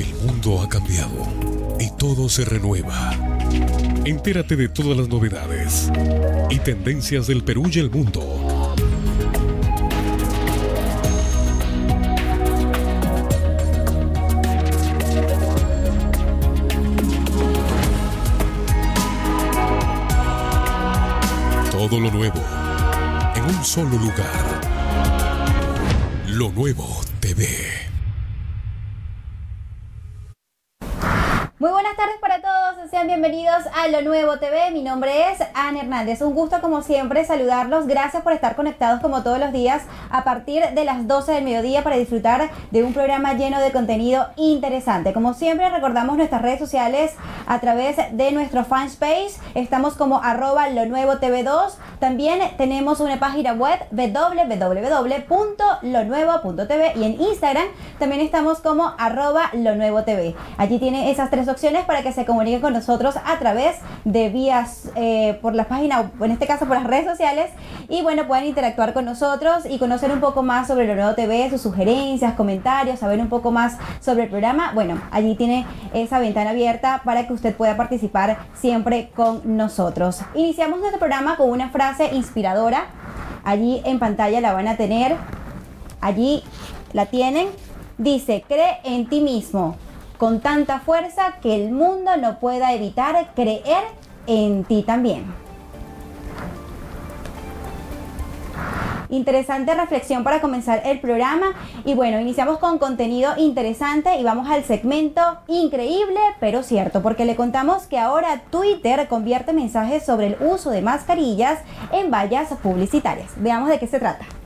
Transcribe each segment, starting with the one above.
El mundo ha cambiado y todo se renueva. Entérate de todas las novedades y tendencias del Perú y el mundo. Todo lo nuevo en un solo lugar. Lo nuevo TV. Bienvenidos a Lo Nuevo TV. Mi nombre es Ana Hernández. Un gusto como siempre saludarlos. Gracias por estar conectados como todos los días a partir de las 12 del mediodía para disfrutar de un programa lleno de contenido interesante. Como siempre recordamos nuestras redes sociales a través de nuestro fanspace. Estamos como arroba Lo Nuevo TV 2. También tenemos una página web www.lonuevo.tv y en Instagram también estamos como arroba Lo Nuevo TV. Allí tiene esas tres opciones para que se comuniquen con nosotros a través de vías eh, por la página, en este caso por las redes sociales, y bueno, pueden interactuar con nosotros y un poco más sobre lo nuevo TV, sus sugerencias, comentarios, saber un poco más sobre el programa. Bueno, allí tiene esa ventana abierta para que usted pueda participar siempre con nosotros. Iniciamos nuestro programa con una frase inspiradora. Allí en pantalla la van a tener. Allí la tienen. Dice, cree en ti mismo con tanta fuerza que el mundo no pueda evitar creer en ti también. Interesante reflexión para comenzar el programa y bueno, iniciamos con contenido interesante y vamos al segmento increíble pero cierto porque le contamos que ahora Twitter convierte mensajes sobre el uso de mascarillas en vallas publicitarias. Veamos de qué se trata.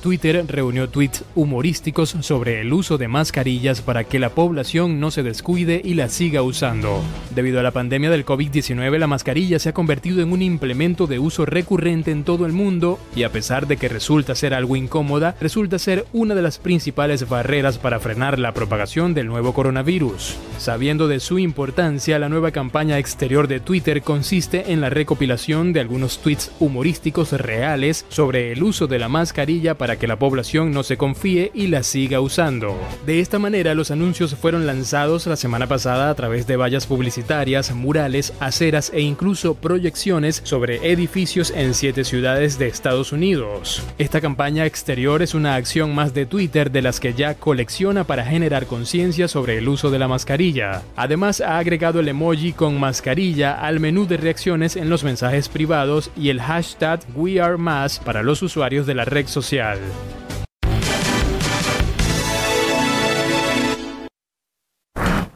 Twitter reunió tweets humorísticos sobre el uso de mascarillas para que la población no se descuide y las siga usando. Debido a la pandemia del COVID-19, la mascarilla se ha convertido en un implemento de uso recurrente en todo el mundo y a pesar de que resulta ser algo incómoda, resulta ser una de las principales barreras para frenar la propagación del nuevo coronavirus. Sabiendo de su importancia, la nueva campaña exterior de Twitter consiste en la recopilación de algunos tweets humorísticos reales sobre el uso de la mascarilla para que la población no se confíe y la siga usando. De esta manera, los anuncios fueron lanzados la semana pasada a través de vallas publicitarias, murales, aceras e incluso proyecciones sobre edificios en siete ciudades de Estados Unidos. Esta campaña exterior es una acción más de Twitter de las que ya colecciona para generar conciencia sobre el uso de la mascarilla. Además, ha agregado el emoji con mascarilla al menú de reacciones en los mensajes privados y el hashtag WeAreMass para los usuarios de la red social.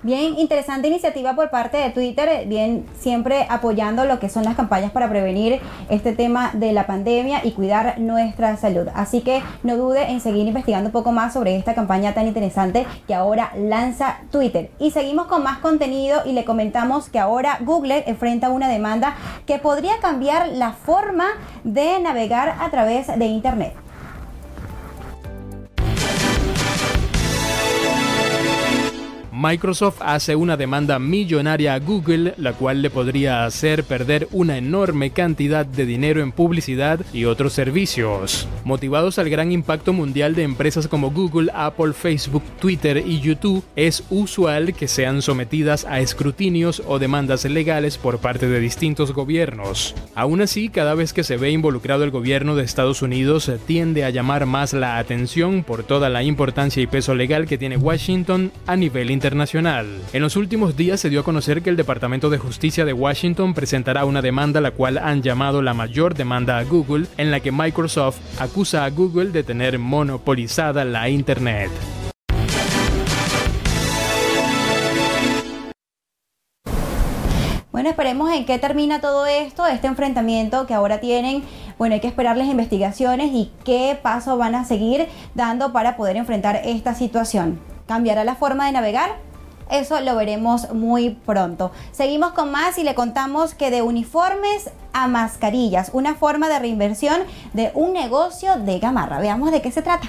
Bien, interesante iniciativa por parte de Twitter, bien siempre apoyando lo que son las campañas para prevenir este tema de la pandemia y cuidar nuestra salud. Así que no dude en seguir investigando un poco más sobre esta campaña tan interesante que ahora lanza Twitter. Y seguimos con más contenido y le comentamos que ahora Google enfrenta una demanda que podría cambiar la forma de navegar a través de Internet. Microsoft hace una demanda millonaria a Google, la cual le podría hacer perder una enorme cantidad de dinero en publicidad y otros servicios. Motivados al gran impacto mundial de empresas como Google, Apple, Facebook, Twitter y YouTube, es usual que sean sometidas a escrutinios o demandas legales por parte de distintos gobiernos. Aún así, cada vez que se ve involucrado el gobierno de Estados Unidos, tiende a llamar más la atención por toda la importancia y peso legal que tiene Washington a nivel internacional. En los últimos días se dio a conocer que el Departamento de Justicia de Washington presentará una demanda la cual han llamado la mayor demanda a Google, en la que Microsoft acusa a Google de tener monopolizada la Internet. Bueno, esperemos en qué termina todo esto, este enfrentamiento que ahora tienen. Bueno, hay que esperar las investigaciones y qué paso van a seguir dando para poder enfrentar esta situación. ¿Cambiará la forma de navegar? Eso lo veremos muy pronto. Seguimos con más y le contamos que de uniformes a mascarillas, una forma de reinversión de un negocio de gamarra. Veamos de qué se trata.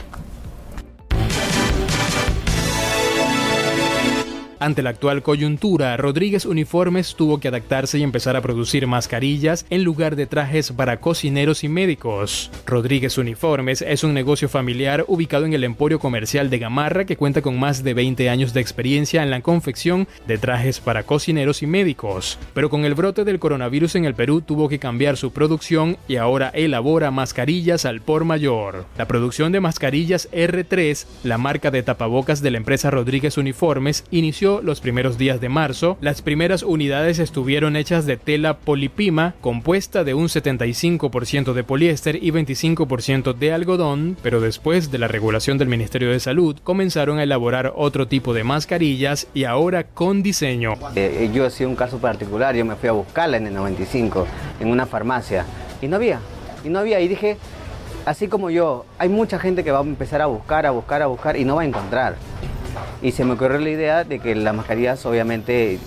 Ante la actual coyuntura, Rodríguez Uniformes tuvo que adaptarse y empezar a producir mascarillas en lugar de trajes para cocineros y médicos. Rodríguez Uniformes es un negocio familiar ubicado en el emporio comercial de Gamarra que cuenta con más de 20 años de experiencia en la confección de trajes para cocineros y médicos. Pero con el brote del coronavirus en el Perú tuvo que cambiar su producción y ahora elabora mascarillas al por mayor. La producción de mascarillas R3, la marca de tapabocas de la empresa Rodríguez Uniformes, inició los primeros días de marzo. Las primeras unidades estuvieron hechas de tela polipima compuesta de un 75% de poliéster y 25% de algodón, pero después de la regulación del Ministerio de Salud comenzaron a elaborar otro tipo de mascarillas y ahora con diseño. Eh, yo he sido un caso particular, yo me fui a buscarla en el 95 en una farmacia y no había, y no había y dije, así como yo, hay mucha gente que va a empezar a buscar, a buscar, a buscar y no va a encontrar. Y se me ocurrió la idea de que las mascarillas, obviamente,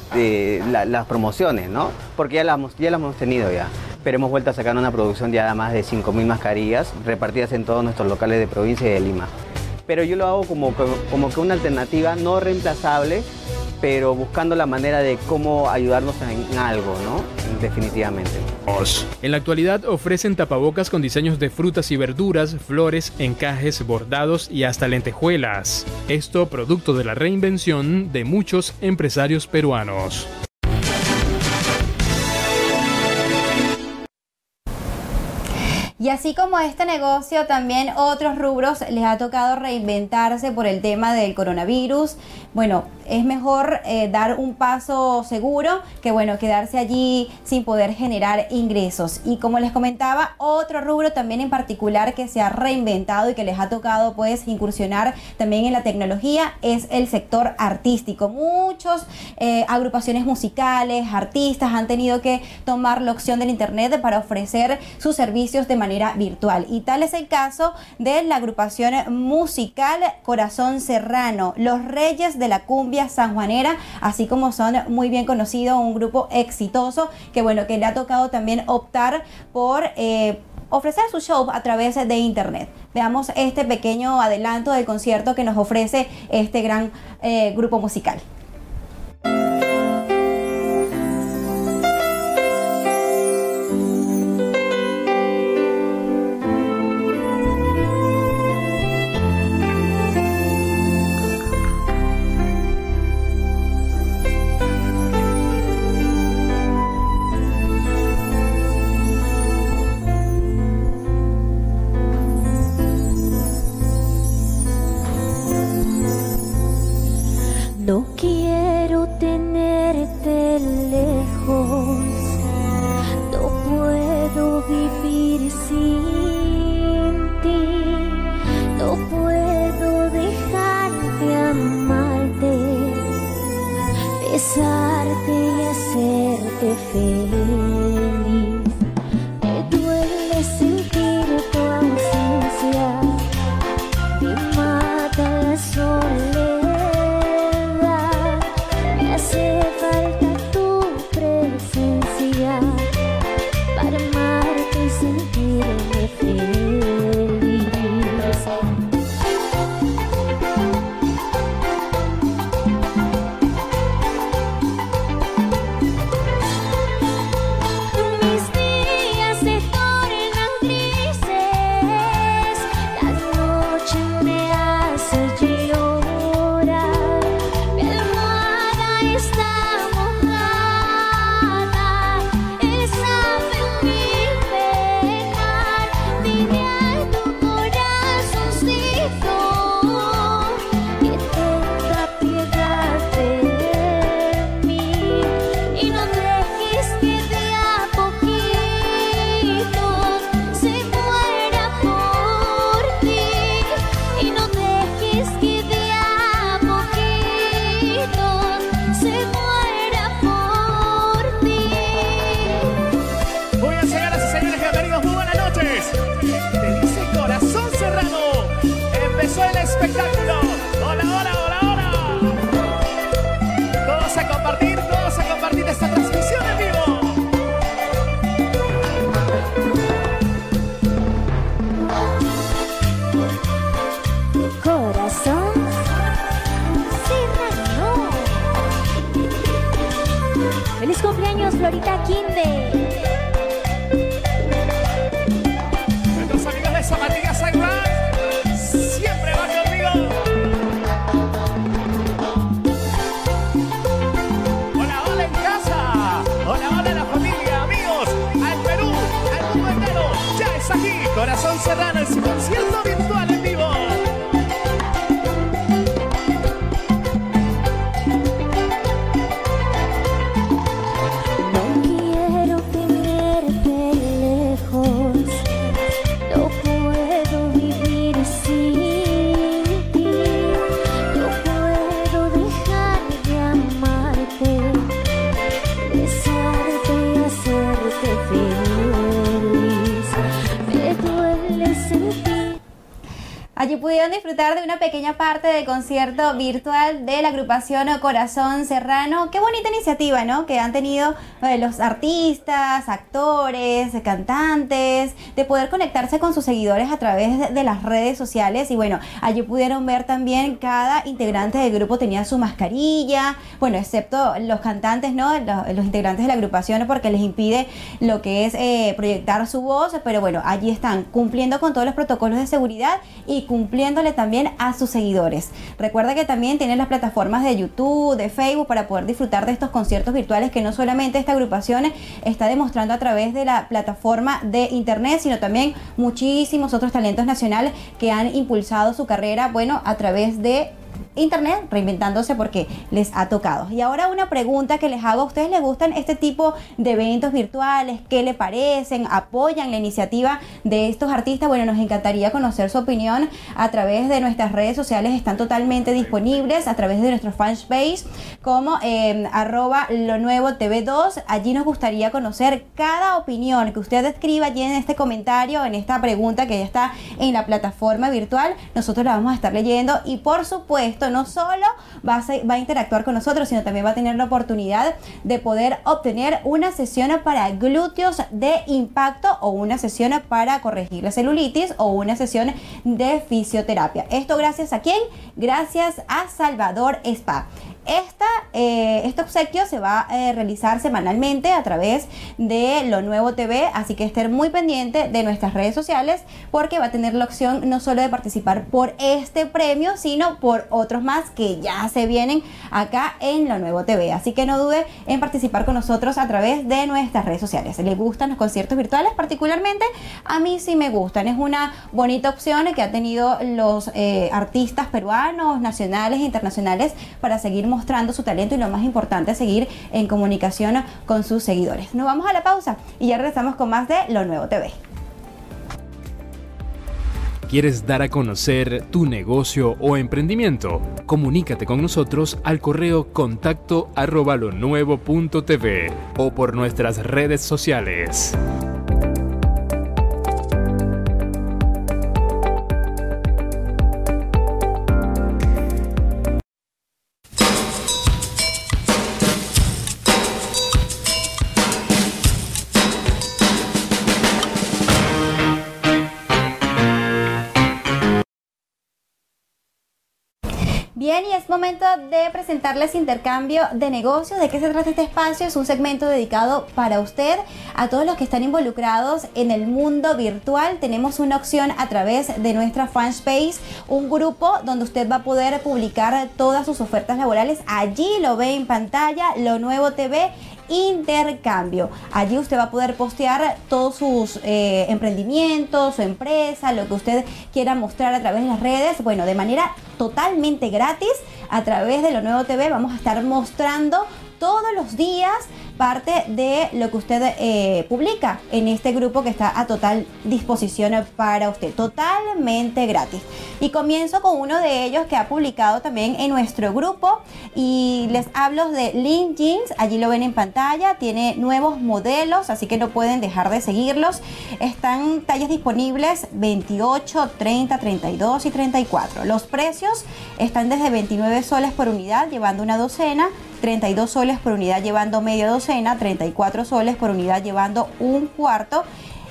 las promociones, ¿no? Porque ya las, ya las hemos tenido ya. Pero hemos vuelto a sacar una producción ya de más de 5.000 mascarillas repartidas en todos nuestros locales de provincia y de Lima. Pero yo lo hago como, como que una alternativa no reemplazable, pero buscando la manera de cómo ayudarnos en algo, ¿no? Definitivamente. En la actualidad ofrecen tapabocas con diseños de frutas y verduras, flores, encajes, bordados y hasta lentejuelas. Esto producto de la reinvención de muchos empresarios peruanos. Y así como este negocio, también otros rubros les ha tocado reinventarse por el tema del coronavirus. Bueno, es mejor eh, dar un paso seguro que bueno, quedarse allí sin poder generar ingresos. Y como les comentaba, otro rubro también en particular que se ha reinventado y que les ha tocado pues incursionar también en la tecnología es el sector artístico. Muchos eh, agrupaciones musicales, artistas han tenido que tomar la opción del internet para ofrecer sus servicios de manera virtual. Y tal es el caso de la agrupación musical Corazón Serrano, los Reyes de la Cumbia sanjuanera, así como son muy bien conocidos, un grupo exitoso que bueno, que le ha tocado también optar por... Eh, ofrecer su show a través de internet. Veamos este pequeño adelanto del concierto que nos ofrece este gran eh, grupo musical. I. pudieron disfrutar de una pequeña parte del concierto virtual de la agrupación Corazón Serrano. Qué bonita iniciativa, ¿no? Que han tenido eh, los artistas, actores, cantantes, de poder conectarse con sus seguidores a través de, las redes sociales. Y bueno, allí pudieron ver también cada integrante del grupo tenía su mascarilla, bueno, excepto los cantantes, ¿no? Los, integrantes de la agrupación porque les impide lo que es eh, proyectar su voz, pero bueno, allí están cumpliendo con todos los protocolos de seguridad y cumpliéndole también a sus seguidores. Recuerda que también tienen las plataformas de YouTube, de Facebook para poder disfrutar de estos conciertos virtuales que no solamente esta agrupación está demostrando a través de la plataforma de internet, sino también muchísimos otros talentos nacionales que han impulsado su carrera, bueno, a través de internet reinventándose porque les ha tocado. Y ahora una pregunta que les hago, ¿a ustedes les gustan este tipo de eventos virtuales? ¿Qué le parecen? ¿Apoyan la iniciativa de estos artistas? Bueno, nos encantaría conocer su opinión a través de nuestras redes sociales, están totalmente disponibles a través de nuestro fanpage como eh, arroba lo nuevo TV2. Allí nos gustaría conocer cada opinión que usted escriba allí en este comentario, en esta pregunta que ya está en la plataforma virtual. Nosotros la vamos a estar leyendo y por supuesto no solo va a, va a interactuar con nosotros, sino también va a tener la oportunidad de poder obtener una sesión para glúteos de impacto o una sesión para corregir la celulitis o una sesión de fisioterapia. Esto gracias a quién? Gracias a Salvador Spa. Esta, eh, este obsequio se va a eh, realizar semanalmente a través de Lo Nuevo TV, así que estén muy pendiente de nuestras redes sociales porque va a tener la opción no solo de participar por este premio, sino por otros más que ya se vienen acá en Lo Nuevo TV. Así que no dude en participar con nosotros a través de nuestras redes sociales. ¿Le gustan los conciertos virtuales particularmente? A mí sí me gustan. Es una bonita opción que han tenido los eh, artistas peruanos, nacionales e internacionales para seguir mostrando su talento y lo más importante, seguir en comunicación con sus seguidores. Nos vamos a la pausa y ya regresamos con más de Lo Nuevo TV. ¿Quieres dar a conocer tu negocio o emprendimiento? Comunícate con nosotros al correo contacto arroba lo nuevo punto TV o por nuestras redes sociales. Momento de presentarles intercambio de negocios. ¿De qué se trata este espacio? Es un segmento dedicado para usted, a todos los que están involucrados en el mundo virtual. Tenemos una opción a través de nuestra fanspace, un grupo donde usted va a poder publicar todas sus ofertas laborales. Allí lo ve en pantalla, lo nuevo TV intercambio. Allí usted va a poder postear todos sus eh, emprendimientos, su empresa, lo que usted quiera mostrar a través de las redes. Bueno, de manera totalmente gratis, a través de lo nuevo TV vamos a estar mostrando todos los días parte de lo que usted eh, publica en este grupo que está a total disposición para usted, totalmente gratis. Y comienzo con uno de ellos que ha publicado también en nuestro grupo y les hablo de Lean Jeans, allí lo ven en pantalla, tiene nuevos modelos, así que no pueden dejar de seguirlos. Están tallas disponibles 28, 30, 32 y 34. Los precios están desde 29 soles por unidad, llevando una docena, 32 soles por unidad llevando media docena, 34 soles por unidad llevando un cuarto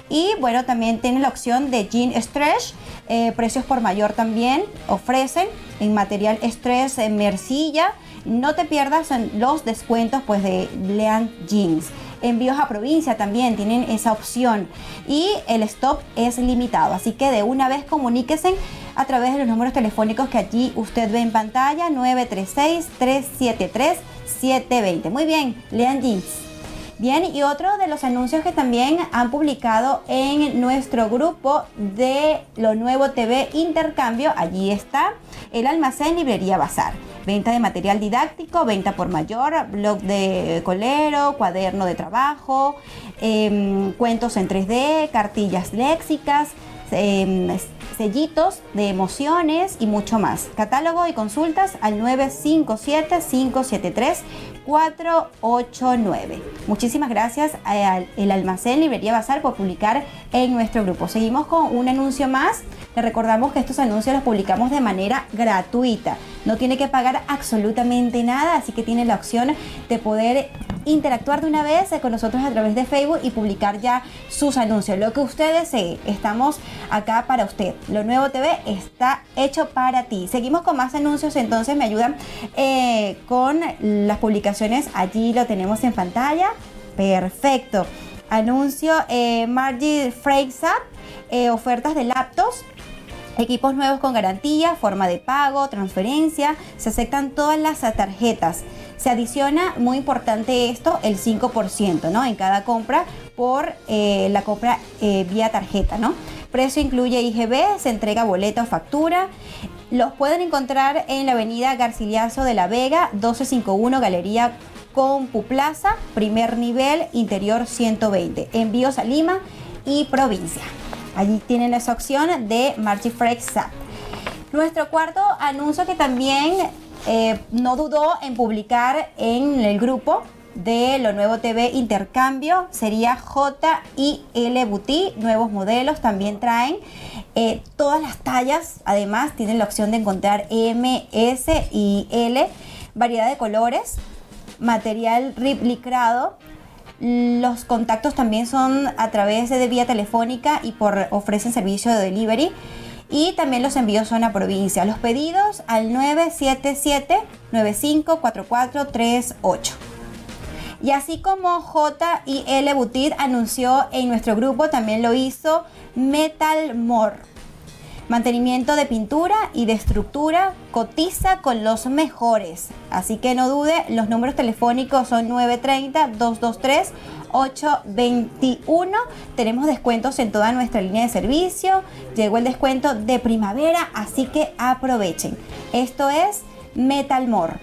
Y bueno, también tiene la opción de Jean Stretch, eh, precios por mayor también ofrecen en material Stretch en Mercilla. No te pierdas los descuentos pues de Lean Jeans. Envíos a provincia también tienen esa opción y el stop es limitado, así que de una vez comuníquese a través de los números telefónicos que allí usted ve en pantalla 936-373-720. Muy bien, Lean Jeans. Bien, y otro de los anuncios que también han publicado en nuestro grupo de Lo Nuevo TV Intercambio, allí está el almacén Librería Bazar. Venta de material didáctico, venta por mayor, blog de colero, cuaderno de trabajo, em, cuentos en 3D, cartillas léxicas, em, sellitos de emociones y mucho más. Catálogo y consultas al 957-573-489. Muchísimas gracias al el almacén Librería Bazar por publicar en nuestro grupo. Seguimos con un anuncio más. Le recordamos que estos anuncios los publicamos de manera gratuita. No tiene que pagar absolutamente nada, así que tiene la opción de poder interactuar de una vez con nosotros a través de Facebook y publicar ya sus anuncios. Lo que usted desee, estamos acá para usted. Lo Nuevo TV está hecho para ti. Seguimos con más anuncios, entonces me ayudan eh, con las publicaciones. Allí lo tenemos en pantalla. Perfecto. Anuncio eh, Margie Freixa, eh, ofertas de laptops. Equipos nuevos con garantía, forma de pago, transferencia, se aceptan todas las tarjetas. Se adiciona, muy importante esto, el 5%, ¿no? En cada compra por eh, la compra eh, vía tarjeta, ¿no? Precio incluye IGB, se entrega boleta o factura. Los pueden encontrar en la avenida Garciliazo de la Vega, 1251 Galería Compu Plaza, primer nivel, interior 120. Envíos a Lima y provincia. Allí tienen esa opción de Marchi Frex Zap. Nuestro cuarto anuncio que también eh, no dudó en publicar en el grupo de Lo Nuevo TV Intercambio sería J y L Boutique, nuevos modelos también traen eh, todas las tallas, además tienen la opción de encontrar M, S y L, variedad de colores, material rip licrado, los contactos también son a través de vía telefónica y por ofrecen servicio de delivery. Y también los envíos son a provincia. Los pedidos al 977-954438. Y así como J y L Boutique anunció en nuestro grupo, también lo hizo Metal More. Mantenimiento de pintura y de estructura cotiza con los mejores. Así que no dude, los números telefónicos son 930-223-821. Tenemos descuentos en toda nuestra línea de servicio. Llegó el descuento de primavera, así que aprovechen. Esto es Metal More.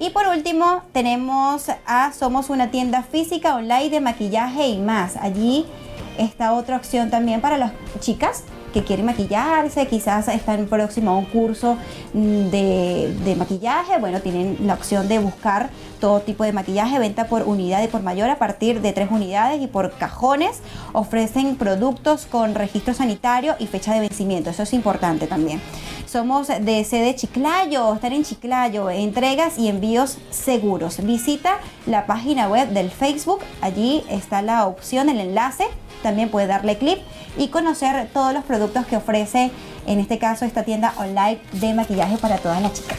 Y por último, tenemos a Somos una tienda física online de maquillaje y más. Allí está otra opción también para las chicas que quieren maquillarse, quizás están próximo a un curso mm, de, de maquillaje, bueno, tienen la opción de buscar todo tipo de maquillaje, venta por unidad y por mayor a partir de tres unidades y por cajones. Ofrecen productos con registro sanitario y fecha de vencimiento, eso es importante también. Somos de sede Chiclayo, estar en Chiclayo, entregas y envíos seguros. Visita la página web del Facebook, allí está la opción, el enlace, también puede darle clic y conocer todos los productos que ofrece, en este caso, esta tienda online de maquillaje para todas las chicas.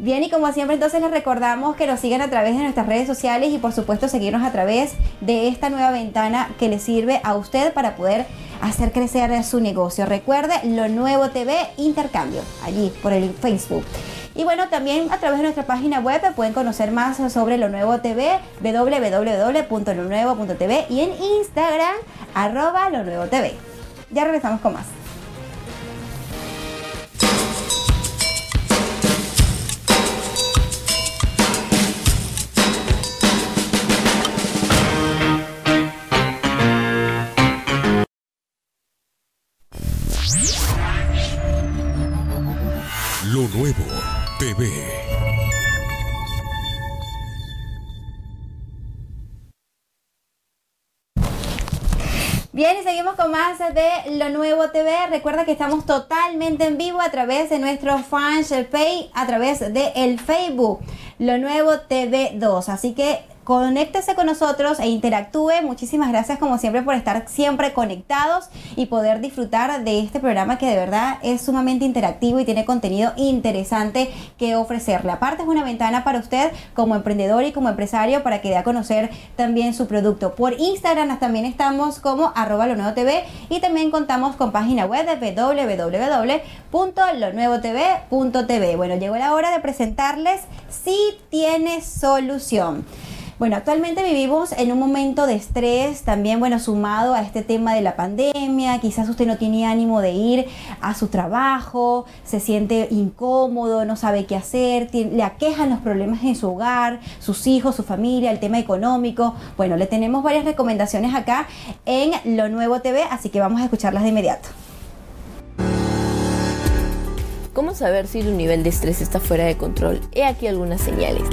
Bien, y como siempre entonces les recordamos que nos sigan a través de nuestras redes sociales y por supuesto seguirnos a través de esta nueva ventana que le sirve a usted para poder hacer crecer su negocio. Recuerde lo nuevo TV Intercambio, allí por el Facebook. Y bueno, también a través de nuestra página web pueden conocer más sobre Lo Nuevo TV, www.lonuevo.tv y en Instagram, arroba Lo Nuevo TV. Ya regresamos con más. Bien, y seguimos con más de Lo Nuevo TV. Recuerda que estamos totalmente en vivo a través de nuestro fan pay, a través de Facebook, Lo Nuevo TV 2. Así que conéctese con nosotros e interactúe. Muchísimas gracias como siempre por estar siempre conectados y poder disfrutar de este programa que de verdad es sumamente interactivo y tiene contenido interesante que ofrecerle. Aparte es una ventana para usted como emprendedor y como empresario para que dé a conocer también su producto. Por Instagram también estamos como arroba lo y también contamos con página web de www.lonuevotv.tv. Bueno, llegó la hora de presentarles si tiene solución. Bueno, actualmente vivimos en un momento de estrés, también, bueno, sumado a este tema de la pandemia, quizás usted no tiene ánimo de ir a su trabajo, se siente incómodo, no sabe qué hacer, le aquejan los problemas en su hogar, sus hijos, su familia, el tema económico. Bueno, le tenemos varias recomendaciones acá en Lo Nuevo TV, así que vamos a escucharlas de inmediato. ¿Cómo saber si tu nivel de estrés está fuera de control? He aquí algunas señales.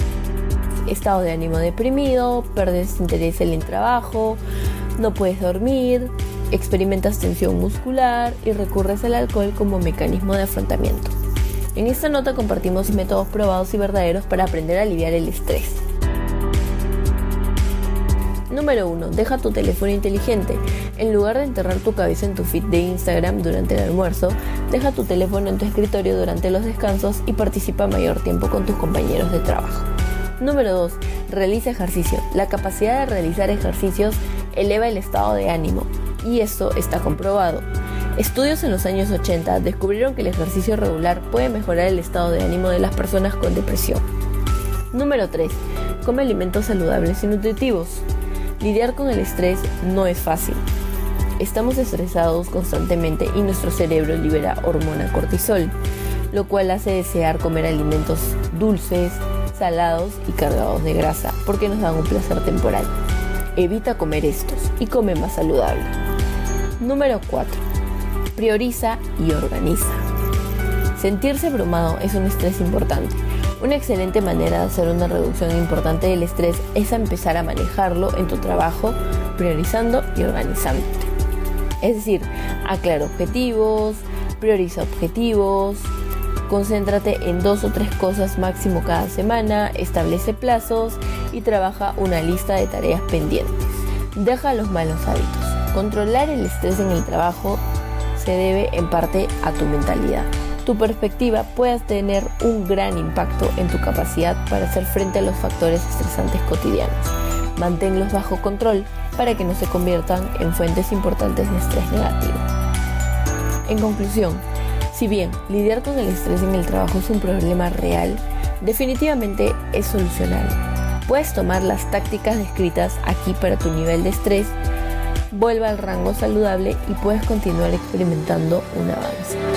Estado de ánimo deprimido, perdes interés en el trabajo, no puedes dormir, experimentas tensión muscular y recurres al alcohol como mecanismo de afrontamiento. En esta nota compartimos métodos probados y verdaderos para aprender a aliviar el estrés. Número 1. Deja tu teléfono inteligente. En lugar de enterrar tu cabeza en tu feed de Instagram durante el almuerzo, deja tu teléfono en tu escritorio durante los descansos y participa mayor tiempo con tus compañeros de trabajo. Número 2. Realiza ejercicio. La capacidad de realizar ejercicios eleva el estado de ánimo y esto está comprobado. Estudios en los años 80 descubrieron que el ejercicio regular puede mejorar el estado de ánimo de las personas con depresión. Número 3. Come alimentos saludables y nutritivos. Lidiar con el estrés no es fácil. Estamos estresados constantemente y nuestro cerebro libera hormona cortisol, lo cual hace desear comer alimentos dulces, salados y cargados de grasa, porque nos dan un placer temporal. Evita comer estos y come más saludable. Número 4. Prioriza y organiza. Sentirse abrumado es un estrés importante. Una excelente manera de hacer una reducción importante del estrés es empezar a manejarlo en tu trabajo, priorizando y organizándote. Es decir, aclara objetivos, prioriza objetivos, concéntrate en dos o tres cosas máximo cada semana, establece plazos y trabaja una lista de tareas pendientes. Deja los malos hábitos. Controlar el estrés en el trabajo se debe en parte a tu mentalidad. Tu perspectiva puede tener un gran impacto en tu capacidad para hacer frente a los factores estresantes cotidianos. Manténlos bajo control para que no se conviertan en fuentes importantes de estrés negativo. En conclusión, si bien lidiar con el estrés en el trabajo es un problema real, definitivamente es solucionable. Puedes tomar las tácticas descritas aquí para tu nivel de estrés, vuelva al rango saludable y puedes continuar experimentando un avance.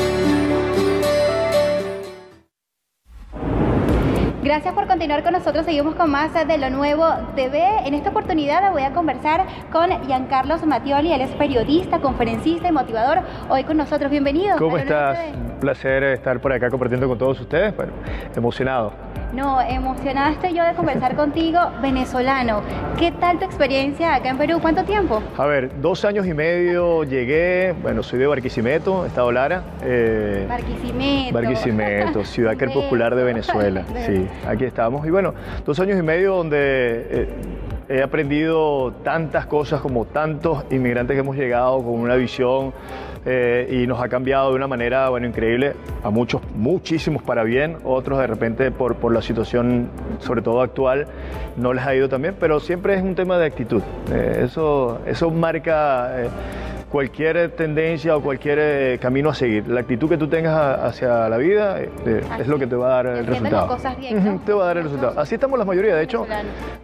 Gracias por continuar con nosotros. Seguimos con más de Lo Nuevo TV. En esta oportunidad voy a conversar con Giancarlos Mattioli. Él es periodista, conferencista y motivador. Hoy con nosotros. Bienvenido. ¿Cómo estás? Un placer estar por acá compartiendo con todos ustedes. Bueno, emocionado. No, emocionada estoy yo de conversar contigo, venezolano. ¿Qué tal tu experiencia acá en Perú? ¿Cuánto tiempo? A ver, dos años y medio llegué. Bueno, soy de Barquisimeto, Estado Lara. eh, Barquisimeto. Barquisimeto, ciudad crepuscular de Venezuela. Sí, aquí estamos. Y bueno, dos años y medio donde eh, he aprendido tantas cosas como tantos inmigrantes que hemos llegado con una visión eh, y nos ha cambiado de una manera, bueno, increíble. A muchos, muchísimos para bien, otros de repente por, por la situación, sobre todo actual, no les ha ido tan bien, pero siempre es un tema de actitud. Eh, eso, eso marca... eh, cualquier tendencia o cualquier eh, camino a seguir. La actitud que tú tengas hacia la vida eh, eh, es lo que te va a dar el resultado. cosas bien, ¿no? Ujú, Te va a dar el resultado. Así estamos la mayoría. De hecho,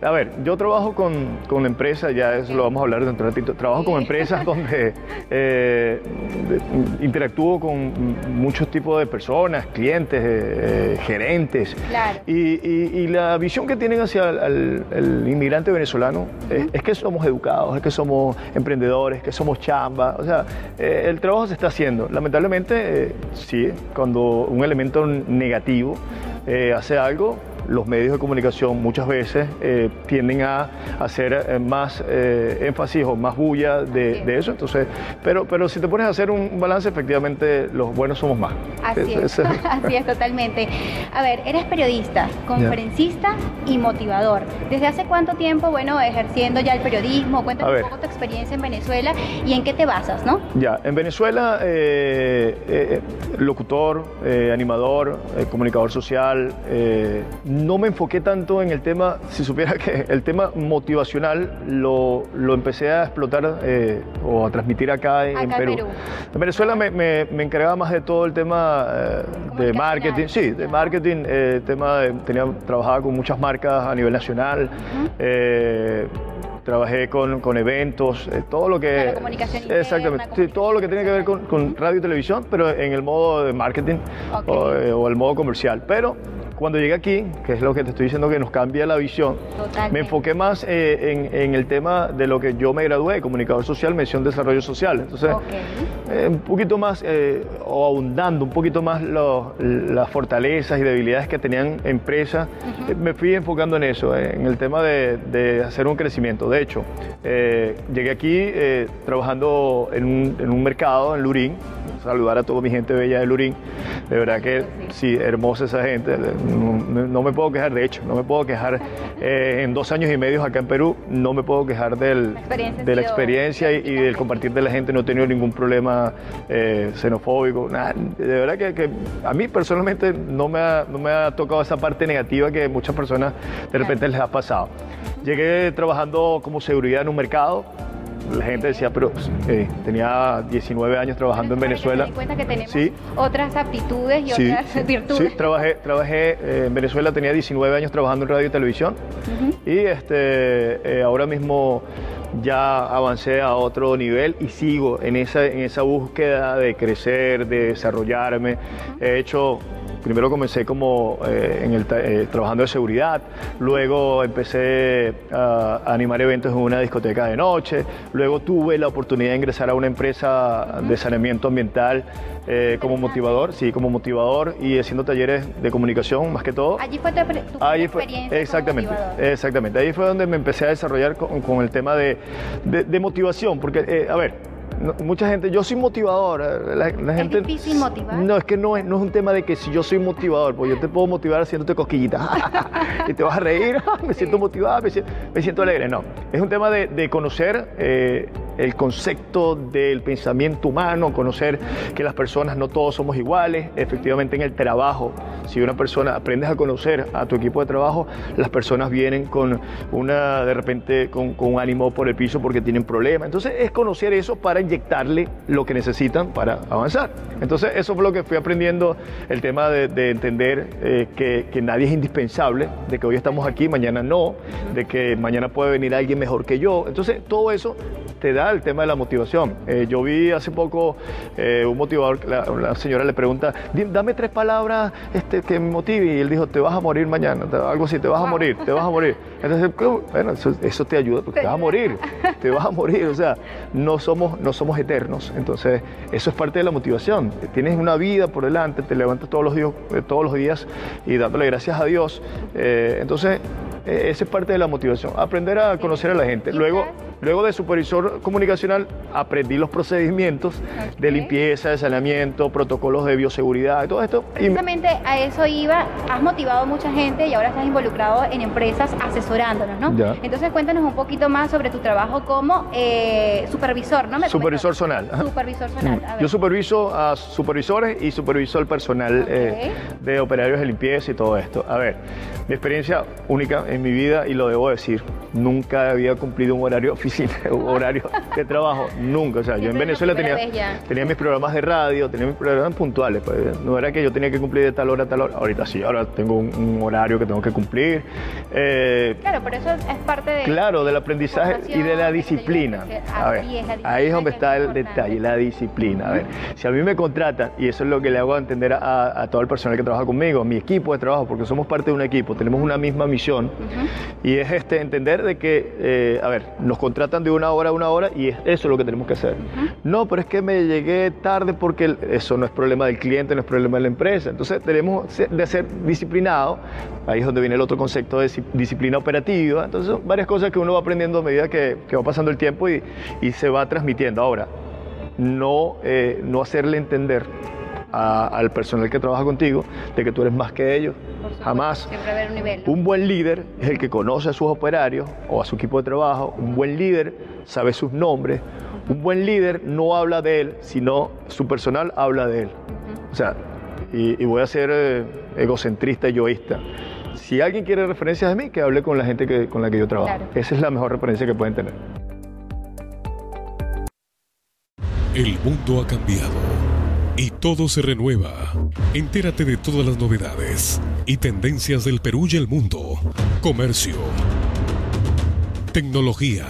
a ver, yo trabajo con, con empresas, ya eso lo vamos a hablar dentro de un ratito. Trabajo con empresas donde eh, de- interactúo con muchos tipos de personas, clientes, eh, gerentes. Claro. Y, y- y la visión que tienen hacia el, inmigrante venezolano es, es que somos educados, es que somos emprendedores, que somos O sea, eh, el trabajo se está haciendo. Lamentablemente, eh, sí, cuando un elemento negativo eh, hace algo, los medios de comunicación muchas veces eh, tienden a hacer eh, más eh, énfasis o más bulla de, de eso. Entonces, pero, pero si te pones a hacer un balance, efectivamente los buenos somos más. Así es, así es totalmente. A ver, eres periodista, conferencista y motivador. ¿Desde hace cuánto tiempo, bueno, ejerciendo ya el periodismo? Cuéntame un poco tu experiencia en Venezuela y en qué te basas, ¿no? Ya, en Venezuela, eh, eh, locutor, animador, comunicador social, no me enfoqué tanto en el tema, si supiera que el tema motivacional lo, lo empecé a explotar eh, o a transmitir acá en, Acá en Perú. Perú. En Venezuela me, me- me encargaba más de todo el tema eh, de marketing, sí, de marketing, eh, tema de, tenía, trabajaba con muchas marcas a nivel nacional. eh, Trabajé con, con eventos, eh, todo lo que... Claro, comunicación interna, Exactamente, sí, todo lo que tiene que ver con, con radio y televisión, pero en el modo de marketing o, eh, o el modo comercial. Pero cuando llegué aquí, que es lo que te estoy diciendo que nos cambia la visión, Totalmente. me enfoqué más eh, en, en el tema de lo que yo me gradué, comunicador social, mención desarrollo social. Entonces, eh, un poquito más, eh, o ahondando un poquito más lo- las fortalezas y debilidades que tenían empresas, eh, me fui enfocando en eso, en el tema de, de hacer un crecimiento. De hecho, llegué aquí trabajando en un, en un mercado en Lurín, saludar a toda mi gente bella de Lurín, de verdad que sí, hermosa esa gente, no, no me puedo quejar, de hecho, no me puedo quejar eh, en dos años y medio acá en Perú, no me puedo quejar del, La experiencia ha de la experiencia y, del compartir de la gente, no he tenido ningún problema eh, xenofóbico, nada. De verdad que, que a mí personalmente no me, ha, no me ha tocado esa parte negativa que muchas personas de repente les ha pasado. Llegué trabajando como seguridad en un mercado. La gente decía, pero eh, tenía 19 años trabajando en Venezuela. cuenta que tenemos Sí. otras aptitudes y Sí, otras sí, virtudes. sí, trabajé, trabajé eh, en Venezuela, tenía 19 años trabajando en radio y televisión y este, eh, ahora mismo ya avancé a otro nivel y sigo en esa, en esa búsqueda de crecer, de desarrollarme. He hecho Primero comencé como eh, en el eh, trabajando de seguridad, luego empecé a, a animar eventos en una discoteca de noche, luego tuve la oportunidad de ingresar a una empresa de saneamiento ambiental eh, como motivador, sí, como motivador y haciendo talleres de comunicación más que todo. Allí fue tu, tu fue, experiencia exactamente, exactamente. Ahí fue donde me empecé a desarrollar con, con el tema de, de- de motivación, porque, eh, a ver, no- mucha gente, yo soy motivador, eh, la, la gente... difícil motivar? No, es que no es, no es un tema de que si yo soy motivador, pues yo te puedo motivar haciéndote cosquillitas y te vas a reír, me siento motivado, me siento, me siento alegre. No, es un tema de, de conocer eh, el concepto del pensamiento humano, conocer que las personas no todos somos iguales, efectivamente en el trabajo, si una persona aprendes a conocer a tu equipo de trabajo, las personas vienen con una, de repente, con, con un ánimo por el piso porque tienen problemas. Entonces es conocer eso para inyectarle lo que necesitan para avanzar. Entonces eso fue lo que fui aprendiendo, el tema de, de entender eh, que, que nadie es indispensable, de que hoy estamos aquí, mañana no, de que mañana puede venir alguien mejor que yo. Entonces todo eso te da el tema de la motivación. Eh, yo vi hace poco eh, un motivador, la, la señora le pregunta, "Di- dame tres palabras este, que me motive y él dijo, te vas a morir mañana, te- algo así, te vas a morir, te vas a morir. Entonces, bueno, eso, eso te ayuda, porque te vas a morir, te vas a morir, o sea, no somos, no somos eternos. Entonces, eso es parte de la motivación. Tienes una vida por delante, te levantas todos los días, eh, todos los días y dándole gracias a Dios. Eh, entonces, eh, esa es parte de la motivación, aprender a conocer a la gente. Luego, luego de supervisor comunicacional, aprendí los procedimientos de limpieza, de saneamiento, protocolos de bioseguridad y todo esto. Precisamente a eso iba, has motivado a mucha gente y ahora estás involucrado en empresas asesorándonos, ¿no? Ya. Entonces cuéntanos un poquito más sobre tu trabajo como eh, supervisor, ¿no? Me supervisor zonal. Supervisor zonal. A ver. Yo superviso a supervisores y superviso al personal eh, de operarios de limpieza y todo esto. A ver, mi experiencia única en mi vida, y lo debo decir, nunca había cumplido un horario oficina, un horario de trabajo, nunca. O sea, yo en Venezuela tenía, tenía mis programas de radio, tenía mis programas puntuales. pues, no era que yo tenía que cumplir de tal hora a tal hora. Ahorita sí, ahora tengo un, un horario que tengo que cumplir. Eh, Claro, pero eso es parte de... Claro, del aprendizaje y de la disciplina. A ver, es, ahí es donde está el detalle, la disciplina. A ver, si a mí me contratan, y eso es lo que le hago entender a, a todo el personal que trabaja conmigo, mi equipo de trabajo, porque somos parte de un equipo, tenemos una misma misión, y es este, entender de que, eh, a ver, nos contratan de una hora a una hora y es eso lo que tenemos que hacer. No, pero es que me llegué tarde porque eso no es problema del cliente, no es problema de la empresa. Entonces tenemos de ser disciplinados. Ahí es donde viene el otro concepto de dis- disciplina operativa. Entonces son varias cosas que uno va aprendiendo a medida que, que va pasando el tiempo y, y se va transmitiendo. Ahora, no, eh, no hacerle entender a- al personal que trabaja contigo de que tú eres más que ellos. Jamás. Siempre haber un nivel. Un buen líder es el que conoce a sus operarios o a su equipo de trabajo. Un buen líder sabe sus nombres. Un buen líder no habla de él, sino su personal habla de él. O sea, y, y voy a ser eh, egocentrista, egoísta. Si alguien quiere referencias de mí, que hable con la gente que, con la que yo trabajo. Claro. Esa es la mejor referencia que pueden tener. El mundo ha cambiado y todo se renueva. Entérate de todas las novedades y tendencias del Perú y el mundo. Comercio. Tecnología.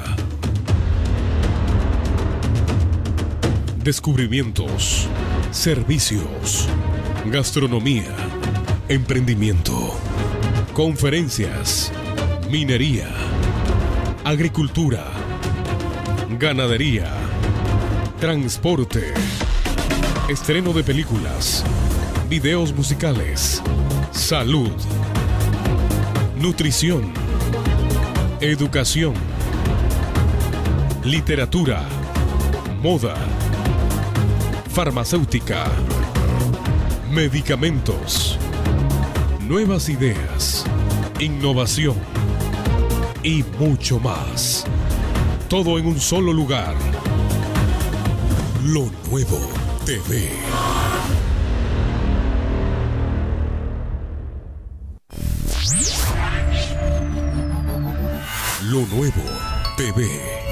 Descubrimientos. Servicios. Gastronomía. Emprendimiento. Conferencias. Minería. Agricultura. Ganadería. Transporte. Estreno de películas. Videos musicales. Salud. Nutrición. Educación. Literatura. Moda. Farmacéutica. Medicamentos. Nuevas ideas. Innovación. Y mucho más. Todo en un solo lugar. Lo nuevo TV. Lo nuevo TV.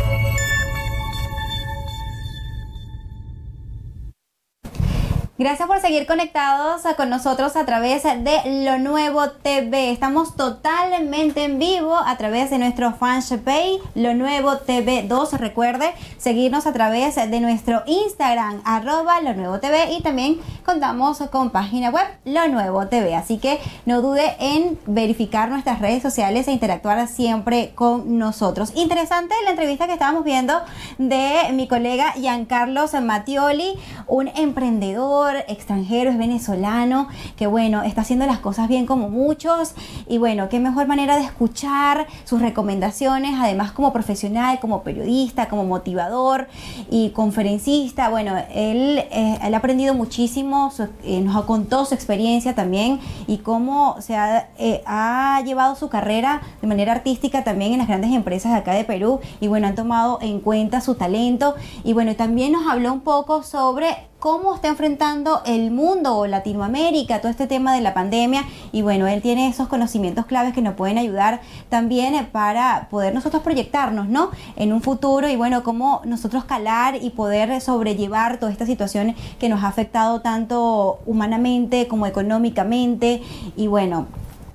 Gracias por seguir conectados con nosotros a través de Lo Nuevo TV. Estamos totalmente en vivo a través de nuestro fanpage Lo Nuevo TV 2. Recuerde seguirnos a través de nuestro Instagram arroba Lo Nuevo TV y también contamos con página web Lo Nuevo TV. Así que no dude en verificar nuestras redes sociales e interactuar siempre con nosotros. Interesante la entrevista que estábamos viendo de mi colega Giancarlos Mattioli, un emprendedor extranjero, es venezolano, que bueno, está haciendo las cosas bien como muchos y bueno, qué mejor manera de escuchar sus recomendaciones, además como profesional, como periodista, como motivador y conferencista, bueno, él, eh, ha aprendido muchísimo, su- eh, nos contó su experiencia también y cómo se eh, ha llevado su carrera de manera artística también en las grandes empresas de acá de Perú y bueno, han tomado en cuenta su talento. Y bueno, también nos habló un poco sobre cómo está enfrentando el mundo o Latinoamérica todo este tema de la pandemia y bueno, él tiene esos conocimientos claves que nos pueden ayudar también eh, para poder nosotros proyectarnos, ¿no? En un futuro y bueno, cómo nosotros calar y poder sobrellevar toda esta situación que nos ha afectado tanto humanamente como económicamente y bueno,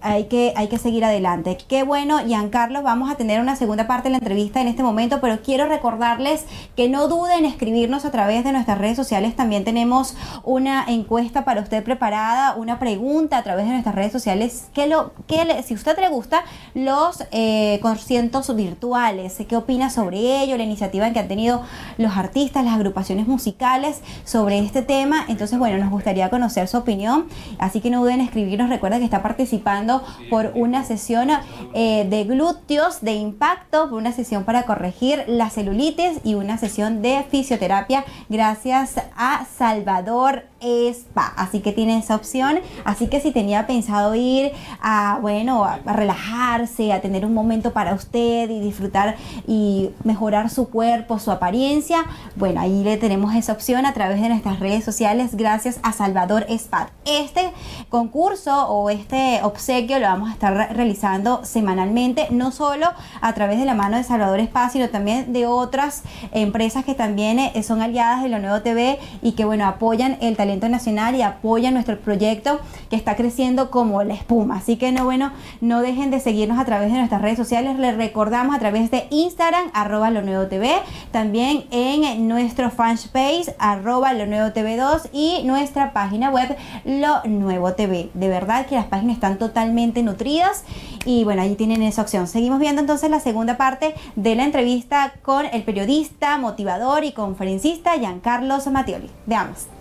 hay que, hay que seguir adelante. Qué bueno, Giancarlo, vamos a tener una segunda parte de la entrevista en este momento, pero quiero recordarles que no duden en escribirnos a través de nuestras redes sociales. También tenemos una encuesta para usted preparada, una pregunta a través de nuestras redes sociales. ¿Qué lo, qué le- si usted le gusta los eh, conciertos virtuales, ¿qué opina sobre ello? La iniciativa que han tenido los artistas, las agrupaciones musicales sobre este tema. Entonces, bueno, nos gustaría conocer su opinión. Así que no duden en escribirnos. Recuerda que está participando por una sesión eh, de glúteos de impacto, por una sesión para corregir la celulitis y una sesión de fisioterapia. Gracias a Salvador Spa. Así que tiene esa opción. Así que si tenía pensado ir a, bueno, a, relajarse, a tener un momento para usted y disfrutar y mejorar su cuerpo, su apariencia, bueno, ahí le tenemos esa opción a través de nuestras redes sociales gracias a Salvador Spa. Este concurso o este obsequio lo vamos a estar re- realizando semanalmente, no solo a través de la mano de Salvador Spa, sino también de otras empresas que también eh, son aliadas de lo nuevo TV y que bueno, apoyan el talento talento nacional y apoyan nuestro proyecto que está creciendo como la espuma. Así que no, bueno, no dejen de seguirnos a través de nuestras redes sociales. Les recordamos a través de Instagram, arroba lo nuevo TV, también en nuestro fanpage, arroba lo nuevo TV 2 y nuestra página web, lo nuevo TV. De verdad que las páginas están totalmente nutridas y bueno, ahí tienen esa opción. Seguimos viendo entonces la segunda parte de la entrevista con el periodista, motivador y conferencista Giancarlos Mattioli. Veamos.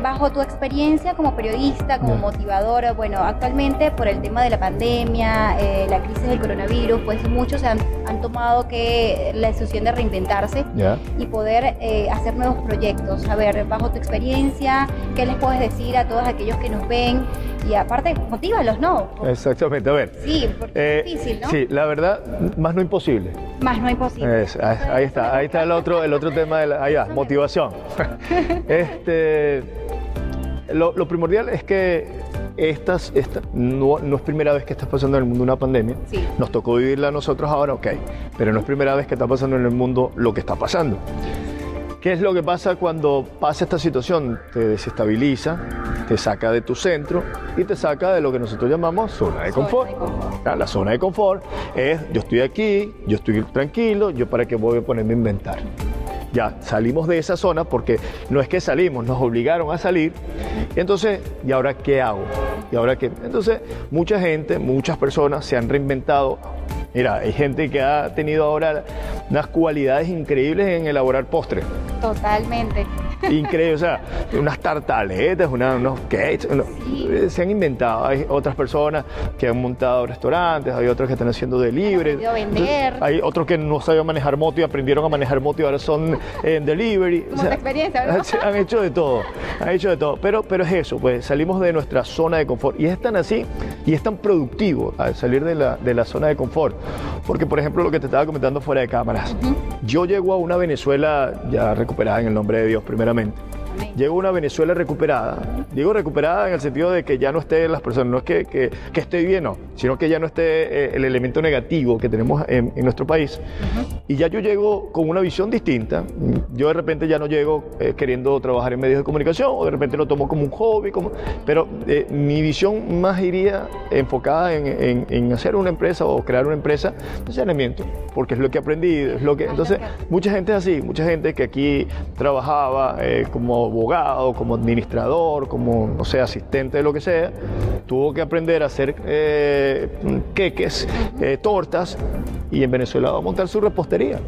Bajo tu experiencia como periodista, como motivadora, bueno, actualmente por el tema de la pandemia, eh, la crisis del coronavirus, pues muchos han, han tomado que la decisión de reinventarse y poder eh, hacer nuevos proyectos. A ver, bajo tu experiencia, ¿qué les puedes decir a todos aquellos que nos ven? Y aparte, motívalos, ¿no? Exactamente, a ver. Sí, porque Eh, es difícil, ¿no? Sí, la verdad, más no imposible. Más no hay posible. Es- ahí ahí está, ahí está el otro, el otro tema, de la, ahí va, motivación. este, lo, lo primordial es que estas, esta, no, no es primera vez que está pasando en el mundo una pandemia. Sí. Nos tocó vivirla a nosotros ahora, ok, pero no es primera vez que está pasando en el mundo lo que está pasando. ¿Qué es lo que pasa cuando pasa esta situación? Te desestabiliza, te saca de tu centro y te saca de lo que nosotros llamamos zona de Zona confort. de confort. Ah, La zona de confort es yo estoy aquí, yo estoy tranquilo, yo para qué voy a ponerme a inventar. Ya salimos de esa zona porque no es que salimos, nos obligaron a salir. Entonces, ¿y ahora qué hago? ¿Y ahora qué? Entonces, mucha gente, muchas personas se han reinventado. Mira, hay gente que ha tenido ahora unas cualidades increíbles en elaborar postres. Totalmente. Increíble, o sea, unas tartaletas, una- unos cakes, uno- eh, se han inventado. Hay otras personas que han montado restaurantes, hay otros que están haciendo delivery. vender. Hay otros que no sabían manejar moto y aprendieron a manejar moto y ahora son en delivery. Como tu experiencia, ¿no? Han hecho de todo, han hecho de todo. Pero, pero es eso, pues salimos de nuestra zona de confort. Y es tan así y es tan productivo al salir de la, de la zona de confort. Porque, por ejemplo, lo que te estaba comentando fuera de cámaras. Yo llego a una Venezuela ya recuperada en el nombre de Dios, primeramente. futuramente. Llego a una Venezuela recuperada. Digo recuperada en el sentido de que ya no esté las personas, no es que, que, que esté bien, no, sino que ya no esté eh, el elemento negativo que tenemos en, en nuestro país. Y ya yo llego con una visión distinta. Yo de repente ya no llego eh, queriendo trabajar en medios de comunicación o de repente lo tomo como un hobby, como, pero eh, mi visión más iría enfocada en, en- en hacer una empresa o crear una empresa de saneamiento, porque es lo que he aprendido, es lo que... Entonces, mucha gente es así, mucha gente que aquí trabajaba como abogado, como administrador, como, no sé, asistente de lo que sea, tuvo que aprender a hacer eh, queques, eh, tortas, y en Venezuela va a montar su repostería.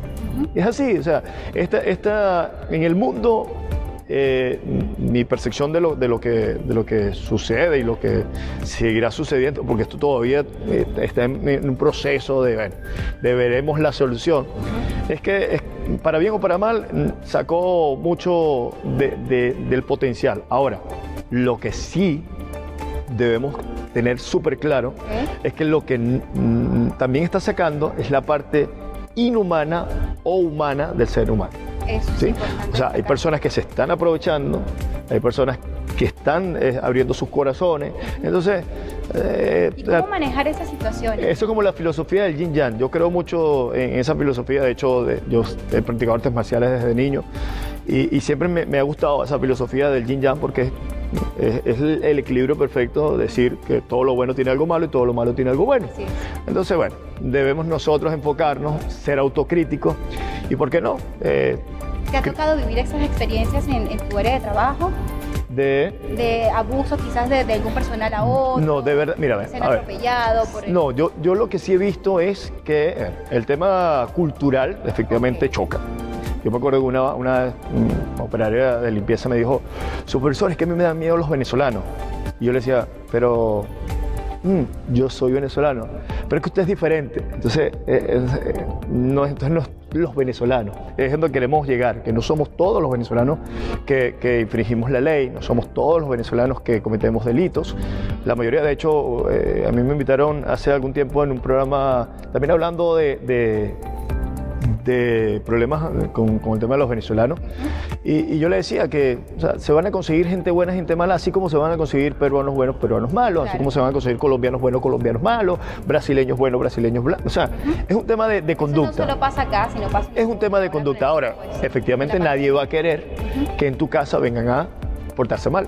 Es así, o sea, esta, esta, en el mundo eh, mi percepción de lo, de, lo que, de lo que sucede y lo que seguirá sucediendo, porque esto todavía eh, está en, en un proceso de, bueno, de veremos la solución, es que es- para bien o para mal sacó mucho de- de- del potencial. Ahora, lo que sí debemos tener súper claro es que lo que también está sacando es la parte inhumana o humana del ser humano. Eso. O sea, hay personas que se están aprovechando, hay personas que están eh, abriendo sus corazones. Entonces, eh, ¿Y cómo manejar esas situaciones? eso es como la filosofía del yin yang. Yo creo mucho en esa filosofía. De hecho, de- yo he practicado artes marciales desde niño y, y siempre me, me ha gustado esa filosofía del yin yang porque es, es el, el equilibrio perfecto. Decir que todo lo bueno tiene algo malo y todo lo malo tiene algo bueno. Sí. Entonces, bueno, debemos nosotros enfocarnos, ser autocríticos y, ¿por qué no? Eh, ¿Te ha tocado vivir esas experiencias en, en tu área de trabajo? De De abuso quizás de, de algún personal a otro. No, de verdad, mira, a Ser a ver. atropellado por el- No, yo, yo lo que sí he visto es que el tema cultural efectivamente choca. Yo me acuerdo que una, una operaria de limpieza me dijo, supervisor, es que a mí me dan miedo los venezolanos. Y yo le decía, pero mm, yo soy venezolano, pero es que usted es diferente. Entonces, eh, eh, no, entonces no los venezolanos, es donde queremos llegar, que no somos todos los venezolanos que, infringimos la ley, no somos todos los venezolanos que cometemos delitos. La mayoría, de hecho, eh, a mí me invitaron hace algún tiempo en un programa, también hablando de de problemas con, con el tema de los venezolanos. Y, y yo le decía que o sea, se van a conseguir gente buena, gente mala, así como se van a conseguir peruanos buenos, peruanos malos, así como se van a conseguir colombianos buenos, colombianos malos, brasileños buenos, brasileños blancos. O sea, es un tema de, de Eso conducta. no solo pasa acá, sino pasa Es un tema de conducta. Ahora, pues, efectivamente nadie va a querer que en tu casa vengan a portarse mal.